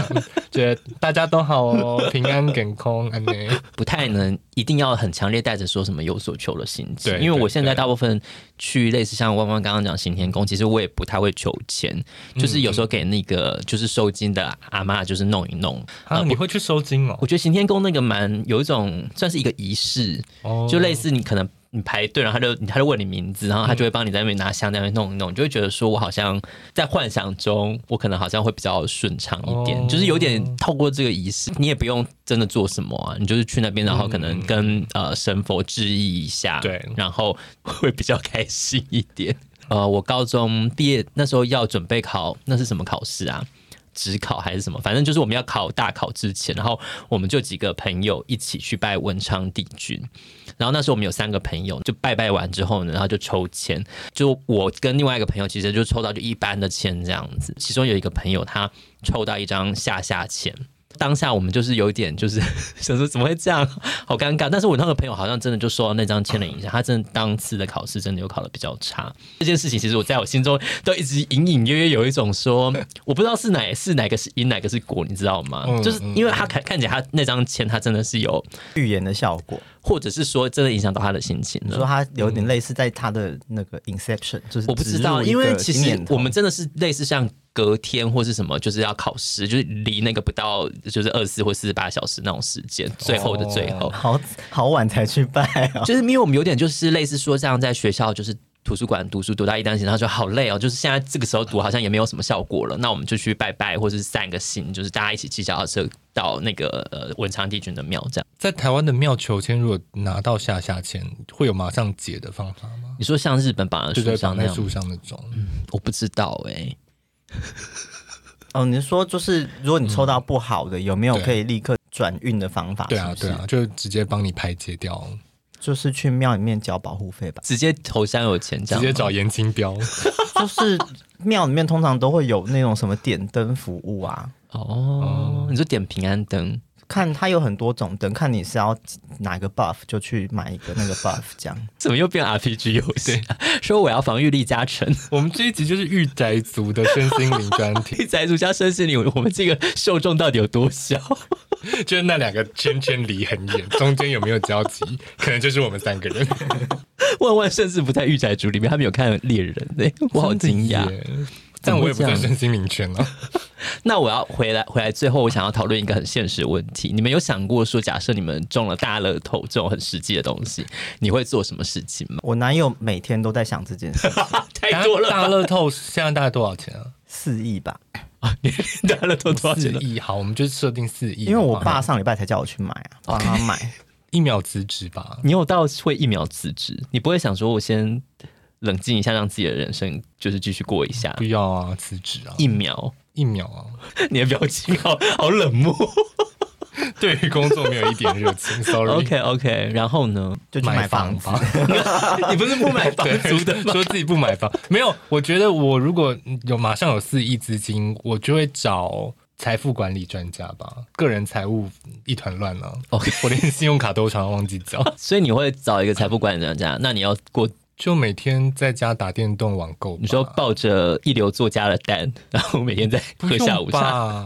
觉得大家都好哦，平安健康安呢。不太能一定要很强烈带着说什么有所求的心情，对因为我现在大部分去类似像汪汪刚刚讲行天宫，其实我也不太会求钱，就是有时候给那个就是收金的阿嬷就是弄一弄。啊，你会去收金哦我？觉得行天宫那个蛮有一种算是一个仪式，哦就类似你可能你排队，然后他就他就问你名字，然后他就会帮你在那边拿香在那边弄一弄，你就会觉得说我好像在幻想中，我可能好像会比较顺畅一点，哦就是有点透过这个仪式，你也不用真的做什么啊，你就是去那边，然后可能跟、呃神佛致意一下，对然后会比较开心一点。呃，我高中毕业那时候要准备考，那是什么考试啊？职考还是什么？反正就是我们要考大考之前，然后我们就几个朋友一起去拜文昌帝君。然后那时候我们有三个朋友，就拜拜完之后呢，然后就抽签。就我跟另外一个朋友，其实就抽到就一般的签这样子。其中有一个朋友他抽到一张下下签。当下我们就是有一点就是 想说怎么会这样，好尴尬。但是我那个朋友好像真的就受到那张签的影响，他真的当次的考试真的有考的比较差。这件事情其实我在我心中都一直隐隐约约有一种说，我不知道是哪是哪个是因哪个是果，你知道吗？嗯就是因为他看看起来他那张签他真的是有，预言的效果，或者是说真的影响到他的心情了。说他有点类似在他的那个 Inception，就是我不知道，因为其实我们真的是类似像隔天或是什么，就是要考试，就是离那个不到就是二十四或四十八小时那种时间，最后的最后，好好晚才去拜啊，就是因为我们有点就是类似说这样在学校就是。图书馆读书读到一担心，然后说好累哦，就是现在这个时候读好像也没有什么效果了，那我们就去拜拜，或者是散个心，就是大家一起骑脚踏车到那个呃文昌帝君的庙这样。在台湾的庙求签，如果拿到下下签，会有马上解的方法吗？你说像日本绑在树上那样，绑在树上那种，我不知道哎、欸。哦，你是说就是如果你抽到不好的，有没有可以立刻转运的方法？对啊，对啊，就直接帮你排解掉，就是去庙里面交保护费吧。直接头香有钱这样，直接找严金彪。就是庙里面通常都会有那种什么点灯服务啊，哦。你说点平安灯。看它有很多种等，看你是要哪个 buff 就去买一个那个 buff，这样。怎么又变 RPG 游戏？说我要防御力加成，我们这一集就是御宅族的身心灵专题，御宅族加身心灵，我们这个受众到底有多小？就是那两个圈圈离很远，中间有没有交集，可能就是我们三个人。万万甚至不在御宅族里面，他们有看猎人呢，我好惊讶。耶！但我也不算身心灵圈啊。那我要回来，回来最后我想要讨论一个很现实的问题：你们有想过说，假设你们中了大乐透这种很实际的东西，你会做什么事情吗？我男友每天都在想这件事，太多了，大乐透现在大概多少钱啊？四亿吧。啊大乐透多少钱呢？四亿，好，我们就设定四亿。因为我爸上礼拜才叫我去买啊，帮他买。一秒辞职吧。你有到会一秒辞职？你不会想说我先冷静一下，让自己的人生就是继续过一下不？要啊，辞职啊，一秒，一秒啊。你的表情好好冷漠。对于工作没有一点热情，sorry。OK OK，然后呢？就去买房子。吧。你不是不买房租的吗？说自己不买房，没有。我觉得我如果有马上有四亿资金，我就会找财富管理专家吧。个人财务一团乱了。OK 我连信用卡都常常忘记缴，所以你会找一个财富管理专家？那你要过？就每天在家打电动网购。你说抱着一流作家的蛋，然后每天在 喝下午茶。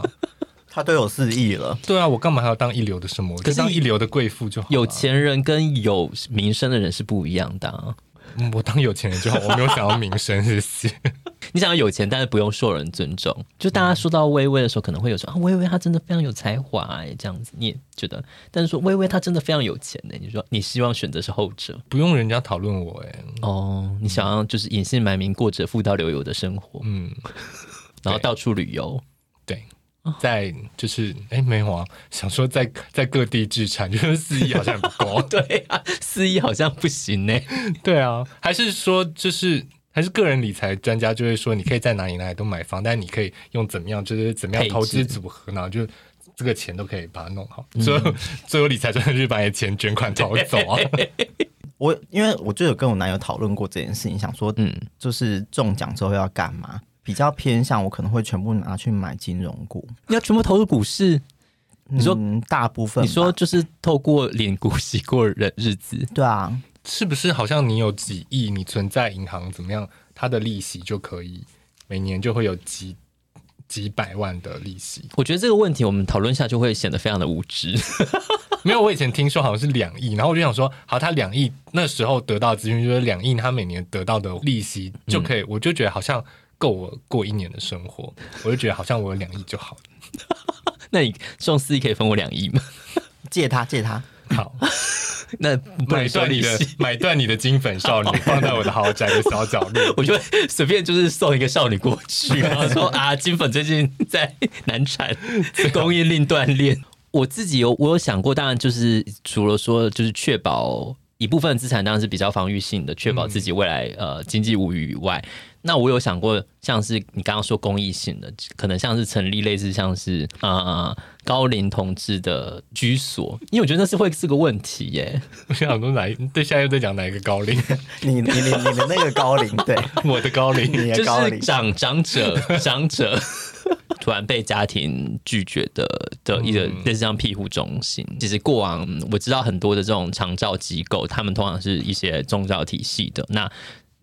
他都有四亿了，对啊，我干嘛还要当一流的什么？我可就是当一流的贵妇就好。有钱人跟有名声的人是不一样的啊、嗯我当有钱人就好，我没有想要名声，谢谢。你想要有钱，但是不用受人尊重。就大家说到薇薇的时候，可能会有说啊，薇薇她真的非常有才华哎，这样子你也觉得。但是说薇薇她真的非常有钱呢，你说你希望选择是后者不用人家讨论我哎，哦？你想要就是隐姓埋名，过着富到流油的生活，嗯，然后到处旅游。对，在就是哎、欸、没有啊，想说在在各地置产，就是四亿好像不够。对啊，四亿好像不行呢。对啊，还是说就是还是个人理财专家就会说，你可以在哪里哪里都买房，但你可以用怎么样，就是怎么样投资组合，然后就这个钱都可以把它弄好。所有所有理财专家就把你的钱卷款逃走啊。我因为我就有跟我男友讨论过这件事情，想说嗯，就是中奖之后要干嘛？比较偏向我可能会全部拿去买金融股，你要全部投入股市？你说、嗯、大部分？你说就是透过脸股息过日日子？对啊，是不是？好像你有几亿，你存在银行怎么样，它的利息就可以每年就会有几几百万的利息。我觉得这个问题我们讨论下就会显得非常的无知。没有，我以前听说好像是两亿，然后我就想说，好，他两亿那时候得到资讯就是两亿，他每年得到的利息就可以，嗯、我就觉得好像。够我过一年的生活，我就觉得好像我有两亿就好了。那你送四亿可以分我两亿吗？借他，借他。好，那买断你的买断你的金粉少女，放在我的豪宅的小角落，我就随便就是送一个少女过去，然后说啊，金粉最近在难产，供应令断裂。我自己有我有想过，当然就是除了说就是确保一部分资产当然是比较防御性的，确保自己未来呃经济无虞以外。那我有想过，像是你刚刚说公益性的，可能像是成立类似像是啊、呃、高龄同志的居所，因为我觉得那是会是个问题耶。我想说哪一对，现在又在讲哪一个高龄？你你你你的那个高龄，对，我的高龄，你的高龄，就是长长者长者突然被家庭拒绝的的一个类似像庇护中心。其实过往我知道很多的这种长照机构，他们通常是一些宗教体系的那。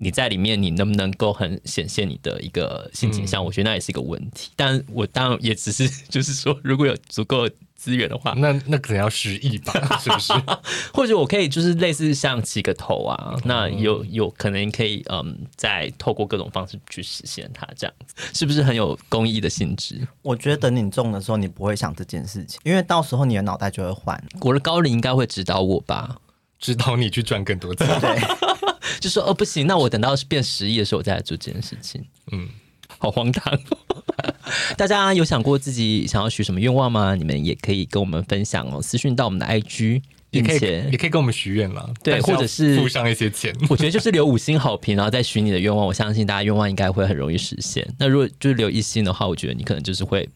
你在里面，你能不能够很显现你的一个性倾向？我觉得那也是一个问题。嗯、但我当然也只是 就是说，如果有足够资源的话，那那可能要十亿吧，是不是？或者我可以就是类似像起个头啊，那有有可能可以嗯，再透过各种方式去实现它，这样子是不是很有公益的性质？我觉得等你中的时候，你不会想这件事情，因为到时候你的脑袋就会换。我的高龄应该会指导我吧，指导你去赚更多钱。对。就说哦不行，那我等到变十亿的时候我再来做这件事情。嗯，好荒唐。大家有想过自己想要许什么愿望吗？你们也可以跟我们分享哦，私讯到我们的 IG，并且也可以也可以跟我们许愿了。对，或者是付上一些钱。我觉得就是留五星好评，然后再许你的愿望。我相信大家愿望应该会很容易实现。那如果就是留一星的话，我觉得你可能就是会，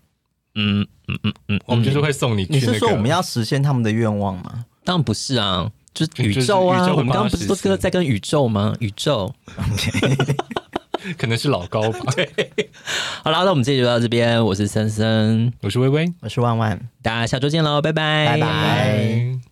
嗯嗯嗯嗯，我们就是会送你去、那个。你是说我们要实现他们的愿望吗？当然不是啊。就是宇宙啊！我们刚刚不是都在跟宇宙吗？宇宙，可能是老高吧。对，好了，那我们这集就到这边。我是森森，我是微微，我是万万，大家下周见喽，拜拜，拜拜。